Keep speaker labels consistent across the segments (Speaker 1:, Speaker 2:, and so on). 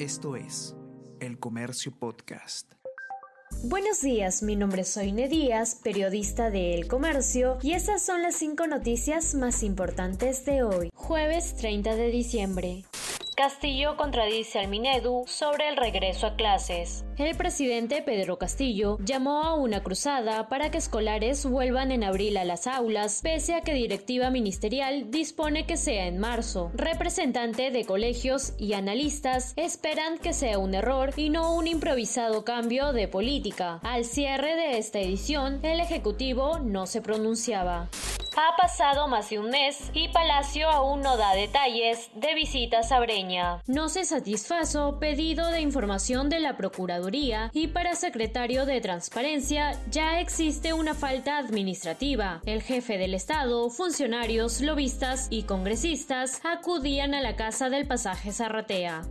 Speaker 1: Esto es El Comercio Podcast.
Speaker 2: Buenos días, mi nombre es Soine Díaz, periodista de El Comercio, y estas son las cinco noticias más importantes de hoy, jueves 30 de diciembre. Castillo contradice al Minedu sobre el regreso a clases. El presidente Pedro Castillo llamó a una cruzada para que escolares vuelvan en abril a las aulas, pese a que directiva ministerial dispone que sea en marzo. Representante de colegios y analistas esperan que sea un error y no un improvisado cambio de política. Al cierre de esta edición, el Ejecutivo no se pronunciaba. Ha pasado más de un mes y Palacio aún no da detalles de visitas a Breña. No se satisfazo pedido de información de la Procuraduría y para secretario de Transparencia ya existe una falta administrativa. El jefe del Estado, funcionarios, lobistas y congresistas acudían a la casa del pasaje Zarratea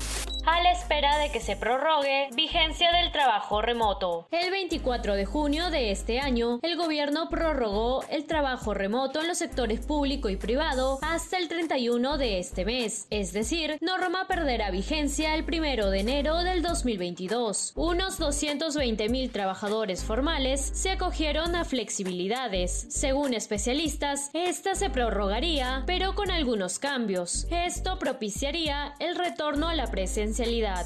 Speaker 2: a la espera de que se prorrogue vigencia del trabajo remoto. El 24 de junio de este año, el gobierno prorrogó el trabajo remoto en los sectores público y privado hasta el 31 de este mes, es decir, norma perderá vigencia el 1 de enero del 2022. Unos 220 mil trabajadores formales se acogieron a flexibilidades. Según especialistas, esta se prorrogaría, pero con algunos cambios. Esto propiciaría el retorno a la presencia potencialidad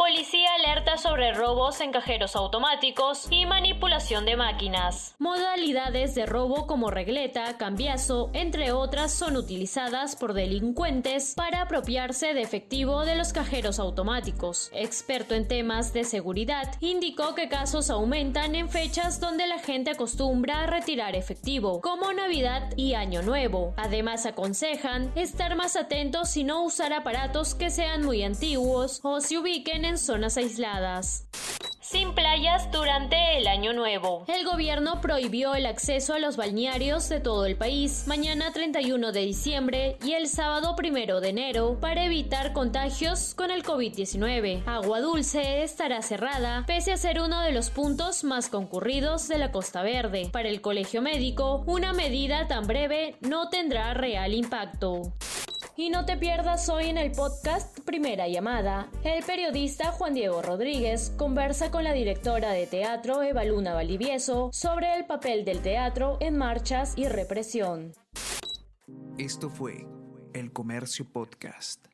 Speaker 2: Policía alerta sobre robos en cajeros automáticos y manipulación de máquinas. Modalidades de robo como regleta, cambiazo, entre otras, son utilizadas por delincuentes para apropiarse de efectivo de los cajeros automáticos. Experto en temas de seguridad, indicó que casos aumentan en fechas donde la gente acostumbra a retirar efectivo, como Navidad y Año Nuevo. Además, aconsejan estar más atentos y no usar aparatos que sean muy antiguos o se ubiquen en en zonas aisladas sin playas durante el año nuevo. El gobierno prohibió el acceso a los balnearios de todo el país mañana 31 de diciembre y el sábado 1 de enero para evitar contagios con el COVID-19. Agua Dulce estará cerrada pese a ser uno de los puntos más concurridos de la Costa Verde. Para el Colegio Médico, una medida tan breve no tendrá real impacto. Y no te pierdas hoy en el podcast Primera Llamada. El periodista Juan Diego Rodríguez conversa con la directora de teatro Eva Luna Valivieso sobre el papel del teatro en marchas y represión.
Speaker 1: Esto fue El Comercio Podcast.